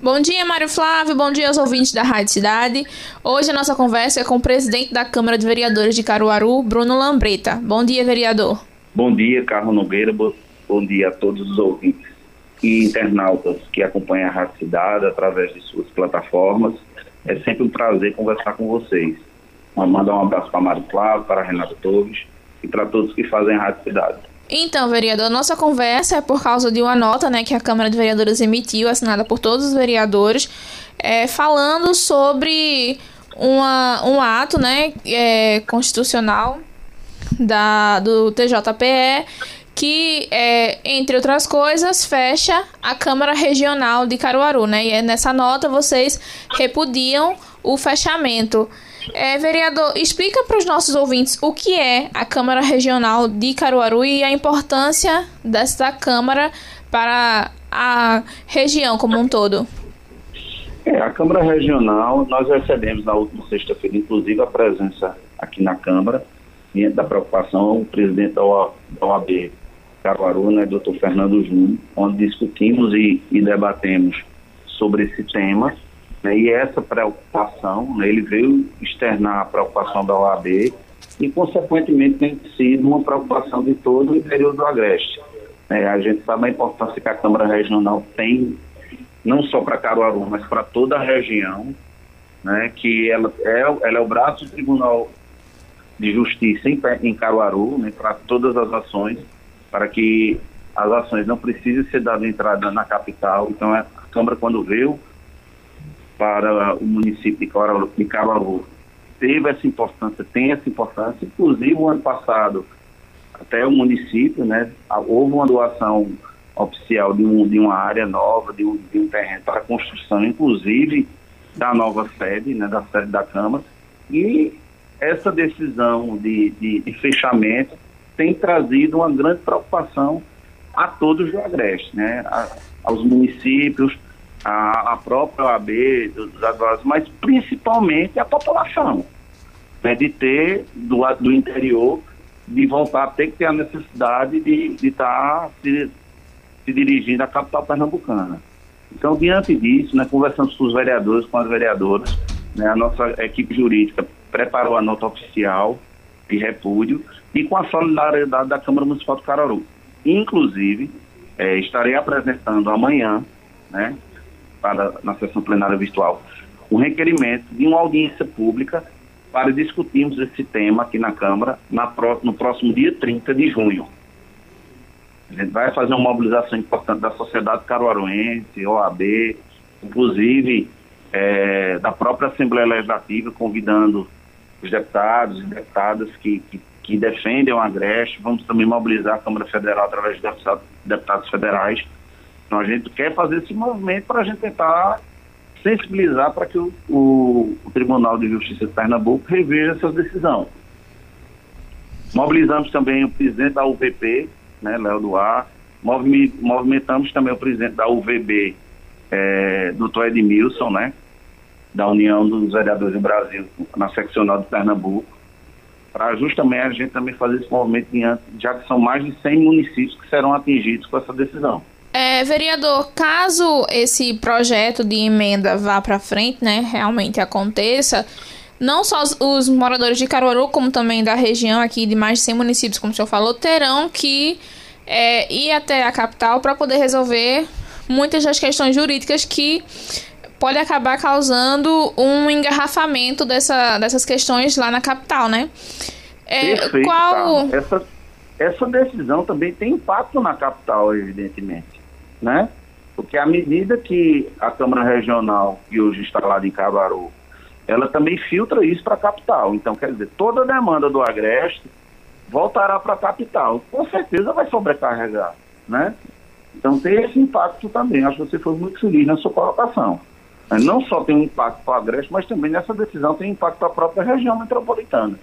Bom dia, Mário Flávio. Bom dia aos ouvintes da Rádio Cidade. Hoje a nossa conversa é com o presidente da Câmara de Vereadores de Caruaru, Bruno Lambreta. Bom dia, vereador. Bom dia, Carlos Nogueira. Bom dia a todos os ouvintes e internautas que acompanham a Rádio Cidade através de suas plataformas. É sempre um prazer conversar com vocês. Mandar um abraço para Mário Flávio, para Renato Torres e para todos que fazem a Rádio Cidade. Então, vereador, nossa conversa é por causa de uma nota né, que a Câmara de Vereadores emitiu, assinada por todos os vereadores, é, falando sobre uma, um ato né, é, constitucional da, do TJPE que, é, entre outras coisas, fecha a Câmara Regional de Caruaru. Né? E é nessa nota vocês repudiam o fechamento. É, vereador, explica para os nossos ouvintes o que é a Câmara Regional de Caruaru e a importância desta Câmara para a região como um todo. É, a Câmara Regional, nós recebemos na última sexta-feira, inclusive, a presença aqui na Câmara, da preocupação, o presidente da OAB Caruaru, né, doutor Fernando Júnior, onde discutimos e, e debatemos sobre esse tema né, e essa preocupação, né, ele veio externar a preocupação da OAB e, consequentemente, tem sido uma preocupação de todo o interior do Agreste. É, a gente sabe a importância que a Câmara Regional tem, não só para Caruaru, mas para toda a região, né, que ela é, ela é o braço do Tribunal de Justiça em, em Caruaru, né, para todas as ações, para que as ações não precisem ser dadas entrada na capital. Então, a Câmara, quando veio para o município de Caruaru, teve essa importância, tem essa importância. Inclusive, o ano passado, até o município, né, houve uma doação oficial de, um, de uma área nova, de um, de um terreno para construção, inclusive da nova sede, né, da sede da Câmara. E essa decisão de, de, de fechamento tem trazido uma grande preocupação a todos do Agreste, né, a, aos municípios, a, a própria OAB, dos advogados, mas principalmente a população, né, de ter do, do interior, de voltar ter que ter a necessidade de estar tá se, se dirigindo à capital pernambucana. Então, diante disso, né, conversamos com os vereadores, com as vereadoras, né, a nossa equipe jurídica preparou a nota oficial de repúdio e com a solidariedade da Câmara Municipal do Cararu. Inclusive, é, estarei apresentando amanhã, né, para, na sessão plenária virtual, um requerimento de uma audiência pública para discutirmos esse tema aqui na Câmara na, no próximo dia 30 de junho. A gente vai fazer uma mobilização importante da sociedade caruaruense, OAB, inclusive é, da própria Assembleia Legislativa, convidando os deputados e deputadas que, que, que defendem o Agreste. Vamos também mobilizar a Câmara Federal através deputados, deputados federais então a gente quer fazer esse movimento para a gente tentar sensibilizar para que o, o, Tribunal de Justiça de Pernambuco reveja essa decisão. Mobilizamos também o presidente da UVP, né, Léo Duarte, movimentamos também o presidente da UVB, é, doutor Edmilson, né, da União dos Vereadores do Brasil, na seccional de Pernambuco, para justamente a gente também fazer esse movimento, já que são mais de 100 municípios que serão atingidos com essa decisão. É, vereador, caso esse projeto de emenda vá para frente, né, realmente aconteça, não só os, os, moradores de Caruaru, como também da região aqui de mais de 100 municípios, como o senhor falou, terão que é, ir até a capital para poder resolver muitas das questões jurídicas que pode acabar causando um engarrafamento dessa, dessas questões lá na capital, né? É, Perfeito, qual... Essa, essa decisão também tem impacto na capital, evidentemente né? Porque à medida que a Câmara Regional, que hoje está lá em Caruaru, ela também filtra isso para a capital. Então, quer dizer, toda a demanda do Agreste voltará para a capital. Com certeza vai sobrecarregar, né? Então tem esse impacto também. Acho que você foi muito feliz na sua colocação. Não só tem um impacto para o Agreste, mas também nessa decisão tem impacto para a própria região metropolitana,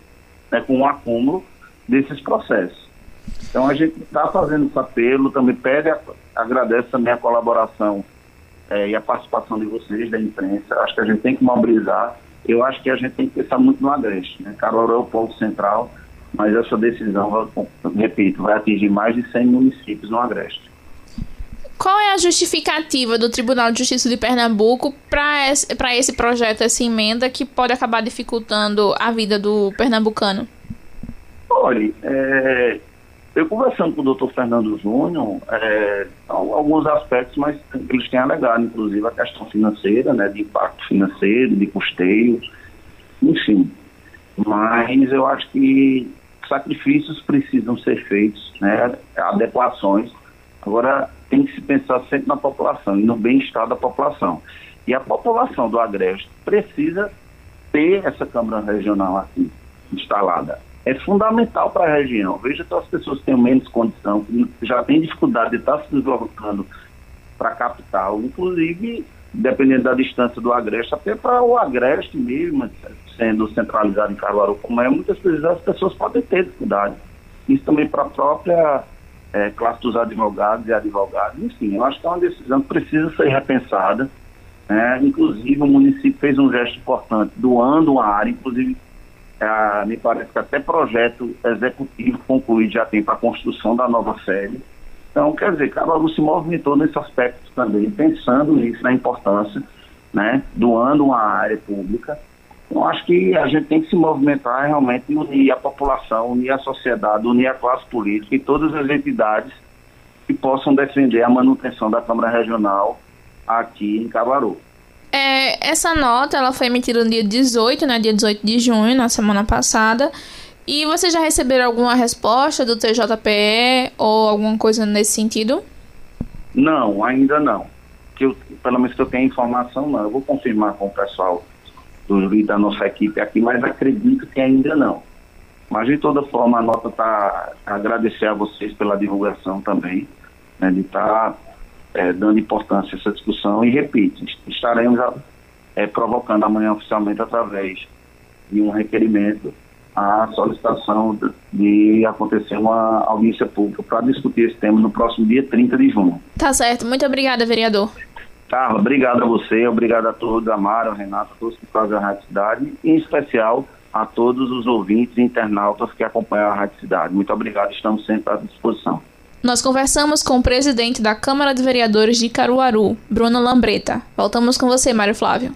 né, com o acúmulo desses processos. Então a gente está fazendo esse apelo, também pede, a, agradece também a colaboração é, e a participação de vocês, da imprensa. Acho que a gente tem que mobilizar. Eu acho que a gente tem que pensar muito no Agreste. Né? Caruaru é o polo central, mas essa decisão, repito, vai atingir mais de 100 municípios no Agreste. Qual é a justificativa do Tribunal de Justiça de Pernambuco para esse, esse projeto, essa emenda, que pode acabar dificultando a vida do pernambucano? Olha, é, eu conversando com o doutor Fernando Júnior, é, alguns aspectos, mas eles têm alegado, inclusive a questão financeira, né, de impacto financeiro, de custeio, enfim. Mas eu acho que sacrifícios precisam ser feitos, né, adequações. Agora, tem que se pensar sempre na população e no bem-estar da população. E a população do Agreste precisa ter essa Câmara Regional aqui instalada. É fundamental para a região. Veja que as pessoas têm menos condição, que já têm dificuldade de estar se deslocando para a capital, inclusive, dependendo da distância do Agreste, até para o Agreste mesmo, sendo centralizado em Caruaru, como é, muitas vezes as pessoas podem ter dificuldade. Isso também para a própria é, classe dos advogados e advogadas, enfim, eu acho que é uma decisão que precisa ser repensada. Né? Inclusive, o município fez um gesto importante, doando uma área, inclusive, é, me parece que até projeto executivo concluído já tem para a construção da nova sede. Então, quer dizer, Caruaru se movimentou nesse aspecto também, pensando nisso, na importância, né, doando uma área pública então, acho que a gente tem que se movimentar realmente unir a população, unir a sociedade, unir a classe política e todas as entidades que possam defender a manutenção da Câmara Regional aqui em Cabaru. É, essa nota ela foi emitida no dia 18, né, dia 18 de junho, na semana passada. E vocês já receberam alguma resposta do TJPE ou alguma coisa nesse sentido? Não, ainda não. Que eu, pelo menos que eu tenho informação, não. Eu vou confirmar com o pessoal do, da nossa equipe aqui, mas acredito que ainda não. Mas de toda forma a nota está agradecer a vocês pela divulgação também, né, de estar tá, é, dando importância a essa discussão e repito, estaremos é, provocando amanhã oficialmente através de um requerimento a solicitação de, acontecer uma audiência pública para discutir esse tema no próximo dia 30 de junho. Tá certo. Muito obrigada, vereador. Carla, obrigado a você, obrigado a todos, Amaro, Renato, a todos que fazem a Rádio Cidade, e em especial a todos os ouvintes e internautas que acompanham a Rádio Cidade. Muito obrigado, estamos sempre à disposição. Nós conversamos com o presidente da Câmara de Vereadores de Caruaru, Bruno Lambreta. Voltamos com você, Mário Flávio.